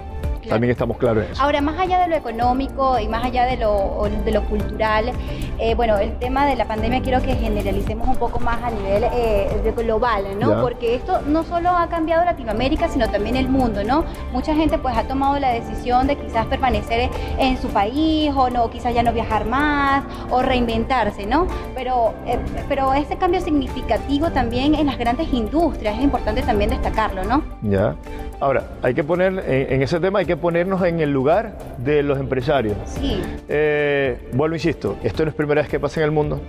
También estamos claros en eso. Ahora, más allá de lo económico y más allá de lo, de lo cultural, eh, bueno, el tema de la pandemia quiero que generalicemos un poco más a nivel eh, de global, ¿no? Ya. Porque esto no solo ha cambiado Latinoamérica, sino también el mundo, ¿no? Mucha gente pues ha tomado la decisión de quizás permanecer en su país o no, quizás ya no viajar más o reinventarse, ¿no? Pero, eh, pero ese cambio significativo también en las grandes industrias es importante también destacarlo, ¿no? Ya. Ahora, hay que poner, en, en ese tema hay que ponernos en el lugar de los empresarios. Sí. Eh, vuelvo, insisto, esto no es primera vez que pasa en el mundo.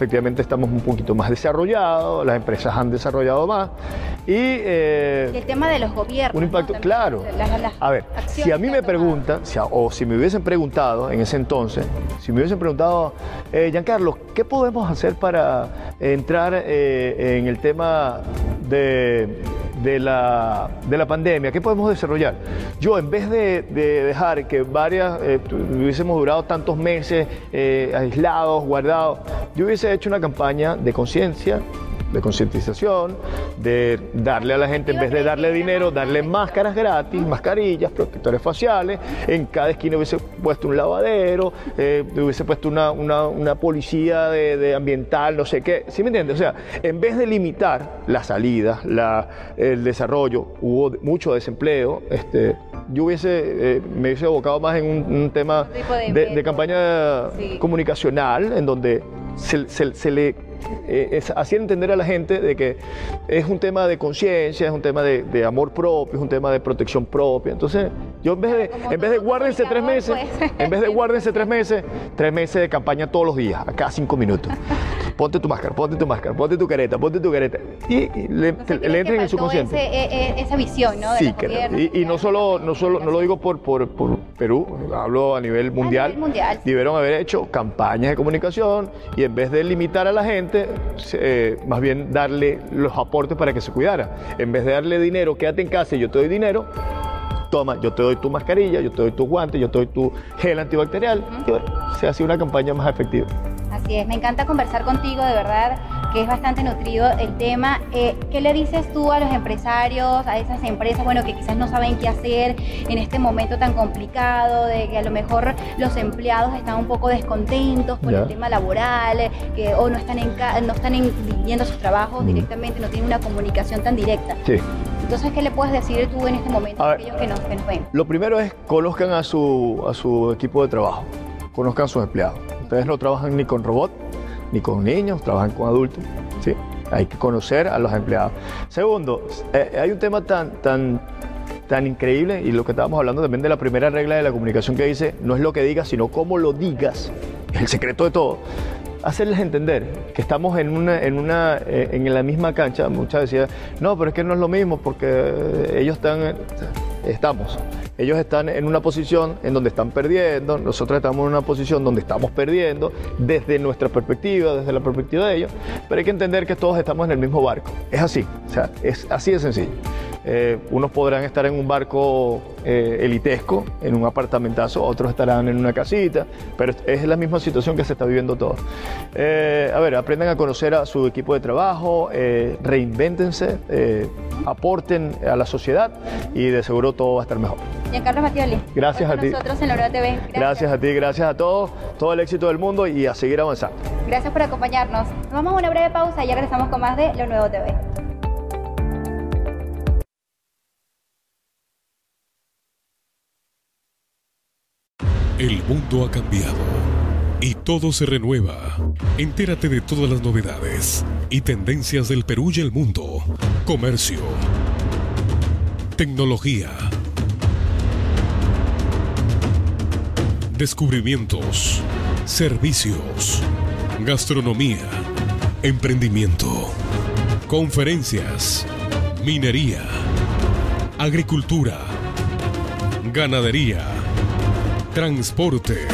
Efectivamente estamos un poquito más desarrollados, las empresas han desarrollado más y... eh, Y el tema de los gobiernos. un impacto, claro. las- las A ver, si a mí me preguntan, si a- o si me hubiesen preguntado en ese entonces, si me hubiesen preguntado, eh, Giancarlo, ¿qué podemos hacer para entrar eh, en el tema de, de la, de la pandemia? ¿Qué podemos desarrollar? Yo, en vez de, de dejar que varias, eh, hubiésemos durado tantos meses aislados, guardados, yo hubiese hecho una campaña de conciencia de concientización, de darle a la gente, en vez de darle dinero, darle máscaras gratis, mascarillas, protectores faciales, en cada esquina hubiese puesto un lavadero, eh, hubiese puesto una, una- una policía de, de ambiental, no sé qué, ¿sí me entiendes? O sea, en vez de limitar las salidas, la- el desarrollo, hubo mucho desempleo, este, yo hubiese, eh, me hubiese abocado más en un, un tema de de, de eventos. campaña Sí. comunicacional, en donde se, se- se le eh, es hacer entender a la gente de que es un tema de conciencia, es un tema de, de amor propio, es un tema de protección propia. Entonces, yo en vez de, Como en vez de guárdense tres meses, pues. en vez de guárdense tres meses, tres meses de campaña todos los días, a cada cinco minutos. Ponte tu máscara, ponte tu máscara, ponte tu careta, ponte tu careta. Y, y le, ¿crees entren en su faltó consciente. ese- e- e- esa visión, ¿no? De Sí, gobiernos, Y, y no solo, no solo, no lo digo por, por, por Perú, hablo a nivel mundial. nivel mundial. Debieron haber hecho campañas de comunicación y en vez de limitar a la gente, eh, más bien darle los aportes para que se cuidara. En vez de darle dinero, quédate en casa y yo te doy dinero. Toma, yo te doy tu mascarilla, yo te doy tus guantes, yo te doy tu gel antibacterial. Y bueno, se hace una campaña más efectiva. Así es, me encanta conversar contigo, de verdad, que es bastante nutrido el tema. Eh, ¿Qué le dices tú a los empresarios, a esas empresas, bueno, que quizás no saben qué hacer en este momento tan complicado, de que a lo mejor los empleados están un poco descontentos por Ya. el tema laboral, eh, que o no están en no están en- viviendo sus trabajos Mm. directamente, no tienen una comunicación tan directa. Sí. Entonces, ¿qué le puedes decir tú en este momento A a ver. aquellos que nos, que nos ven? Lo primero es conozcan a su, a su equipo de trabajo, conozcan a sus empleados. Ustedes no trabajan ni con robots, ni con niños, trabajan con adultos. ¿sí? Hay que conocer a los empleados. Segundo, eh, hay un tema tan, tan, tan increíble y lo que estábamos hablando también de la primera regla de la comunicación que dice, no es lo que digas, sino cómo lo digas. Es el secreto de todo. Hacerles entender que estamos en una, en una, eh, en la misma cancha. Muchas decían, no, pero es que no es lo mismo porque eh, ellos están, eh, estamos. Ellos están en una posición en donde están perdiendo, nosotros estamos en una posición donde estamos perdiendo desde nuestra perspectiva, desde la perspectiva de ellos, pero hay que entender que todos estamos en el mismo barco. Es así, o sea, es así de sencillo. Eh, unos podrán estar en un barco eh, elitesco, en un apartamentazo, otros estarán en una casita, pero es la misma situación que se está viviendo todos. Eh, a ver, aprendan a conocer a su equipo de trabajo, reinvéntense, aporten a la sociedad y de seguro todo va a estar mejor. Giancarlo Mattioli. Gracias a ti. Nosotros en Nueva TV. Gracias a ti, gracias a todos, todo el éxito del mundo y a seguir avanzando. Gracias por acompañarnos. Nos vamos a una breve pausa y ya regresamos con más de Lo Nuevo TV. El mundo ha cambiado y todo se renueva. Entérate de todas las novedades y tendencias del Perú y el mundo. Comercio. Tecnología. Descubrimientos. Servicios. Gastronomía. Emprendimiento. Conferencias. Minería. Agricultura. Ganadería. Transporte.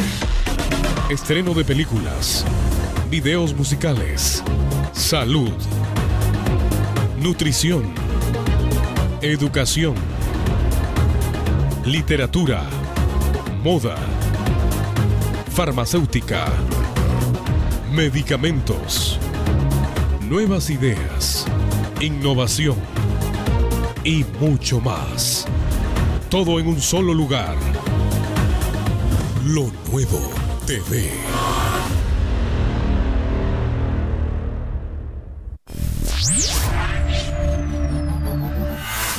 Estreno de películas. Videos musicales. Salud. Nutrición. Educación. Literatura. Moda. Farmacéutica. Medicamentos. Nuevas ideas. Innovación. Y mucho más. Todo en un solo lugar. Lo nuevo TV.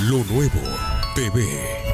Lo nuevo TV.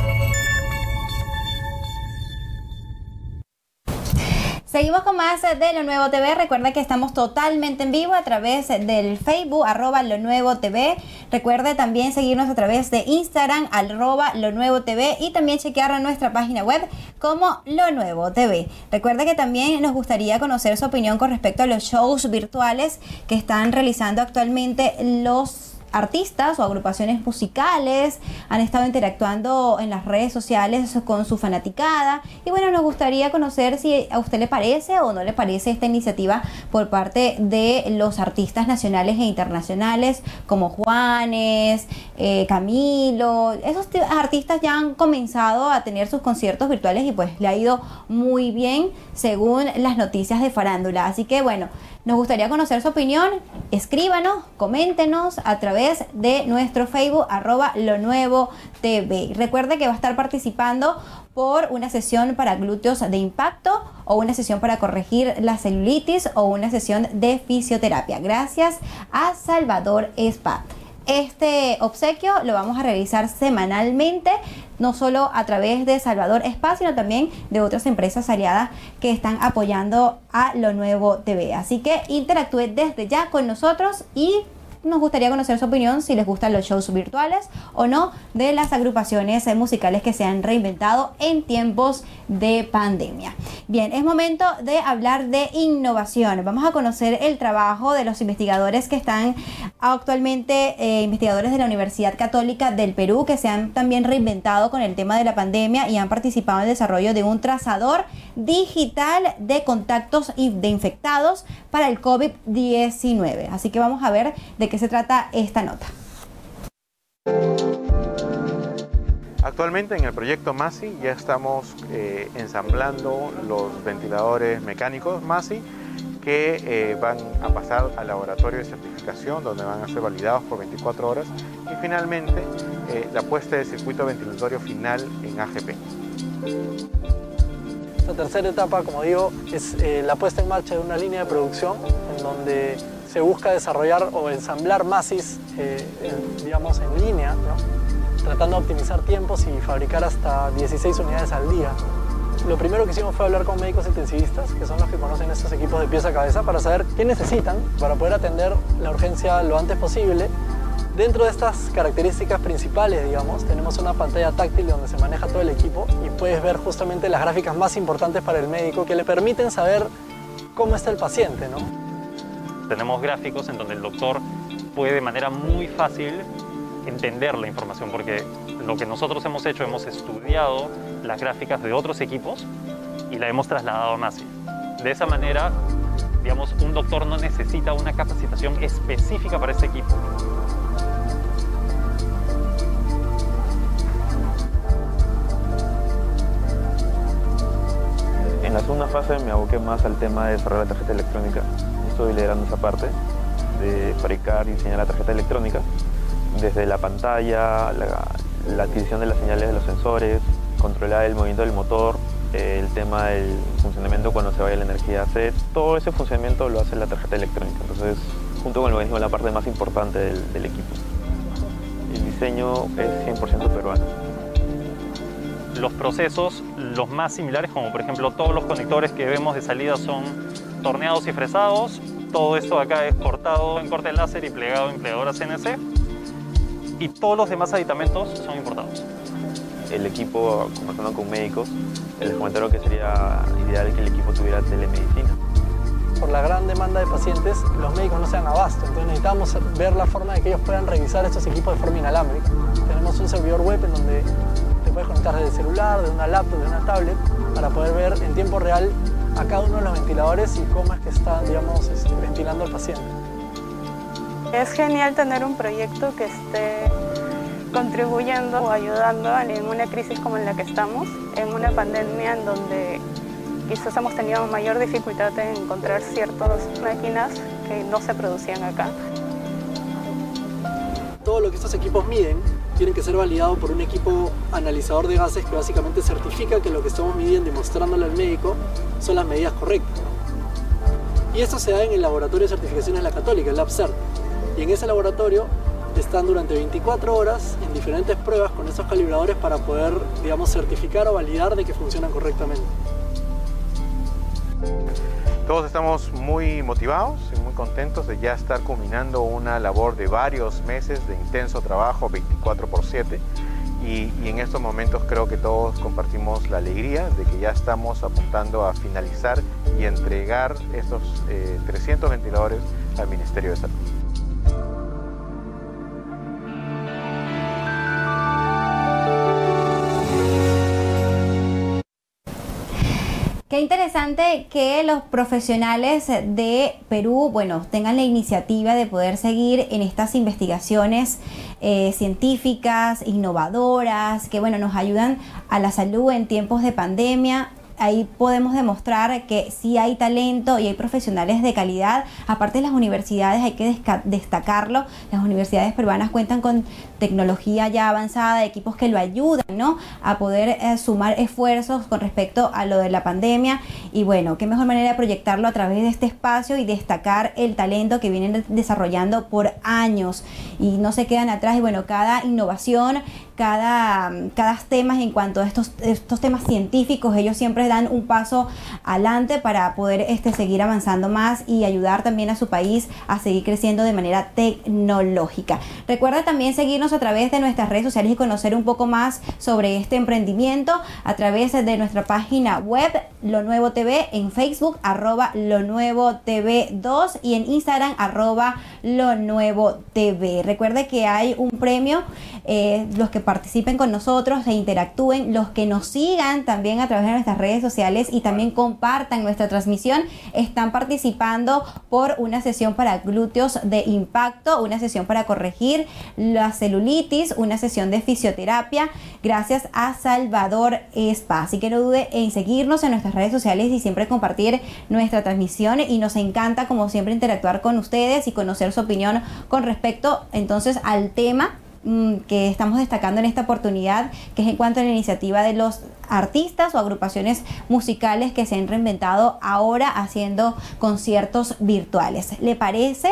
Más de Lo Nuevo TV. Recuerda que estamos totalmente en vivo a través del Facebook, arroba Lo Nuevo TV. Recuerde también seguirnos a través de Instagram, arroba Lo Nuevo TV. Y también chequear nuestra página web como Lo Nuevo TV. Recuerda que también nos gustaría conocer su opinión con respecto a los shows virtuales que están realizando actualmente los artistas o agrupaciones musicales han estado interactuando en las redes sociales con su fanaticada. Y bueno nos gustaría conocer si a usted le parece o no le parece esta iniciativa por parte de los artistas nacionales e internacionales como Juanes, eh, Camilo, esos artistas ya han comenzado a tener sus conciertos virtuales y pues le ha ido muy bien según las noticias de farándula. Así que bueno nos gustaría conocer su opinión. Escríbanos, coméntenos a través de nuestro Facebook, arroba lo nuevo TV. Recuerde que va a estar participando por una sesión para glúteos de impacto o una sesión para corregir la celulitis o una sesión de fisioterapia. Gracias a Salvador Spa. Este obsequio lo vamos a realizar semanalmente, no solo a través de Salvador Spa, sino también de otras empresas aliadas que están apoyando a Lo Nuevo TV. Así que interactúe desde ya con nosotros y nos gustaría conocer su opinión si les gustan los shows virtuales o no de las agrupaciones eh, musicales que se han reinventado en tiempos de pandemia. Bien, es momento de hablar de innovación. Vamos a conocer el trabajo de los investigadores que están actualmente, eh, investigadores de la Universidad Católica del Perú, que se han también reinventado con el tema de la pandemia y han participado en el desarrollo de un trazador digital de contactos de infectados para el COVID-19. Así que vamos a ver de qué se trata esta nota. Actualmente en el proyecto MASI ya estamos eh, ensamblando los ventiladores mecánicos MASI que eh, van a pasar al laboratorio de certificación donde van a ser validados por 24 horas y finalmente eh, la puesta de circuito ventilatorio final en AGP. La tercera etapa, como digo, es eh, la puesta en marcha de una línea de producción en donde se busca desarrollar o ensamblar MASIS, eh, en- digamos, en línea, tratando de optimizar tiempos y fabricar hasta 16 unidades al día. Lo primero que hicimos fue hablar con médicos intensivistas, que son los que conocen estos equipos de pieza a cabeza, para saber qué necesitan para poder atender la urgencia lo antes posible. Dentro de estas características principales, digamos, tenemos una pantalla táctil donde se maneja todo el equipo y puedes ver justamente las gráficas más importantes para el médico que le permiten saber cómo está el paciente, ¿no? Tenemos gráficos en donde el doctor puede de manera muy fácil entender la información, porque lo que nosotros hemos hecho, hemos estudiado las gráficas de otros equipos y la hemos trasladado a MASI. De esa manera, digamos, un doctor no necesita una capacitación específica para ese equipo. En la segunda fase me aboqué más al tema de desarrollar la tarjeta electrónica. Estoy liderando esa parte de fabricar y diseñar la tarjeta electrónica, desde la pantalla, la, adquisición de las señales de los sensores, controlar el movimiento del motor, el tema del funcionamiento cuando se vaya la energía set, todo ese funcionamiento lo hace la tarjeta electrónica. Entonces, junto con el organismo, la parte más importante del, del equipo. El diseño es 100% peruano. Los procesos, los más similares, como por ejemplo todos los conectores que vemos de salida son torneados y fresados. Todo esto de acá es cortado en corte láser y plegado en plegadora CNC. Y todos los demás aditamentos son importados. El equipo, conversando con médicos, les comentaron que sería ideal que el equipo tuviera telemedicina. Por la gran demanda de pacientes, los médicos no se dan abasto, entonces necesitamos ver la forma de que ellos puedan revisar estos equipos de forma inalámbrica. Tenemos un servidor web en donde puedes conectar desde el celular, de una laptop, de una tablet, para poder ver en tiempo real a cada uno de los ventiladores y cómo es que están, digamos, este, ventilando al paciente. Es genial tener un proyecto que esté contribuyendo o ayudando en una crisis como en la que estamos, en una pandemia en donde quizás hemos tenido mayor dificultad en encontrar ciertas máquinas que no se producían acá. Todo lo que estos equipos miden tienen que ser validados por un equipo analizador de gases que básicamente certifica que lo que estamos midiendo y mostrándole al médico son las medidas correctas. Y esto se da en el laboratorio de certificaciones de la Católica, el LabCert. Y en ese laboratorio están durante 24 horas en diferentes pruebas con esos calibradores para poder, digamos, certificar o validar de que funcionan correctamente. Todos estamos muy motivados y muy contentos de ya estar culminando una labor de varios meses de intenso trabajo 24 por 7 y, en estos momentos creo que todos compartimos la alegría de que ya estamos apuntando a finalizar y entregar estos eh, 300 ventiladores al Ministerio de Salud. Qué interesante que los profesionales de Perú, bueno, tengan la iniciativa de poder seguir en estas investigaciones eh, científicas, innovadoras, que bueno, nos ayudan a la salud en tiempos de pandemia. Ahí podemos demostrar que sí hay talento y hay profesionales de calidad. Aparte las universidades, hay que destacarlo. Las universidades peruanas cuentan con tecnología ya avanzada, equipos que lo ayudan, ¿no? A poder eh, sumar esfuerzos con respecto a lo de la pandemia. Y bueno, qué mejor manera de proyectarlo a través de este espacio y destacar el talento que vienen de- desarrollando por años y no se quedan atrás. Y bueno, cada innovación, cada, cada temas en cuanto a estos, estos temas científicos, ellos siempre dan un paso adelante para poder este, seguir avanzando más y ayudar también a su país a seguir creciendo de manera tecnológica. Recuerda también seguirnos a través de nuestras redes sociales y conocer un poco más sobre este emprendimiento a través de nuestra página web Lo Nuevo TV en Facebook arroba Lo Nuevo TV 2 y en Instagram arroba Lo Nuevo TV. Recuerde que hay un premio, eh, los que participen con nosotros e interactúen, los que nos sigan también a través de nuestras redes sociales y también compartan nuestra transmisión, están participando por una sesión para glúteos de impacto, una sesión para corregir la celulitis, una sesión de fisioterapia, gracias a Salvador Spa. Así que no dude en seguirnos en nuestras redes sociales y siempre compartir nuestra transmisión y nos encanta como siempre interactuar con ustedes y conocer su opinión con respecto entonces al tema que estamos destacando en esta oportunidad, que es en cuanto a la iniciativa de los artistas o agrupaciones musicales que se han reinventado ahora haciendo conciertos virtuales. ¿Le parece?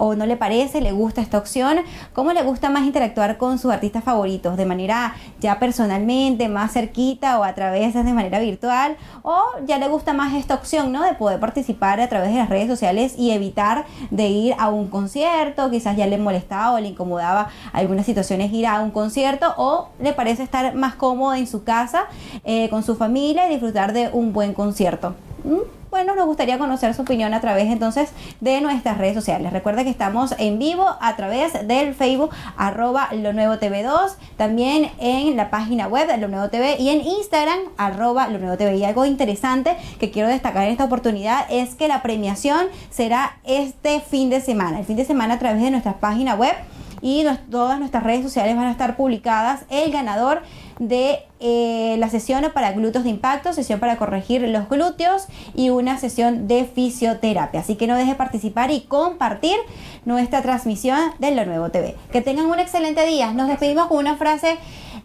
O no le parece, le gusta esta opción, cómo le gusta más interactuar con sus artistas favoritos, de manera ya personalmente, más cerquita o a través de manera virtual, o ya le gusta más esta opción, ¿no? De poder participar a través de las redes sociales y evitar de ir a un concierto, quizás ya le molestaba o le incomodaba algunas situaciones ir a un concierto, o le parece estar más cómodo en su casa eh, con su familia y disfrutar de un buen concierto. ¿Mm? Bueno, nos gustaría conocer su opinión a través entonces de nuestras redes sociales. Recuerda que estamos en vivo a través del Facebook arroba lo nuevo TV2, también en la página web de lo nuevo y en Instagram arroba lo nuevo. Y algo interesante que quiero destacar en esta oportunidad es que la premiación será este fin de semana. El fin de semana a través de nuestra página web y todas nuestras redes sociales van a estar publicadas el ganador de eh, la sesión para glúteos de impacto, sesión para corregir los glúteos y una sesión de fisioterapia. Así que no deje participar y compartir nuestra transmisión de Lo Nuevo TV. Que tengan un excelente día. Nos despedimos con una frase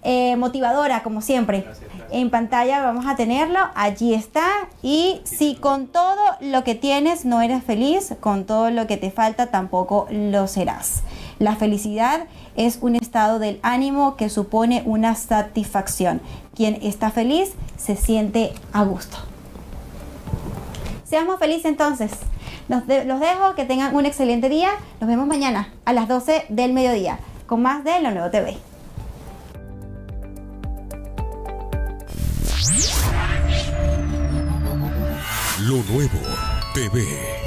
eh, motivadora, como siempre. En pantalla vamos a tenerlo, allí está. Y si con todo lo que tienes no eres feliz, con todo lo que te falta tampoco lo serás. La felicidad es un estado del ánimo que supone una satisfacción. Quien está feliz se siente a gusto. Seamos felices entonces. Los, de- los dejo, que tengan un excelente día. Nos vemos mañana a las 12 del mediodía con más de Lo Nuevo TV. Lo nuevo TV.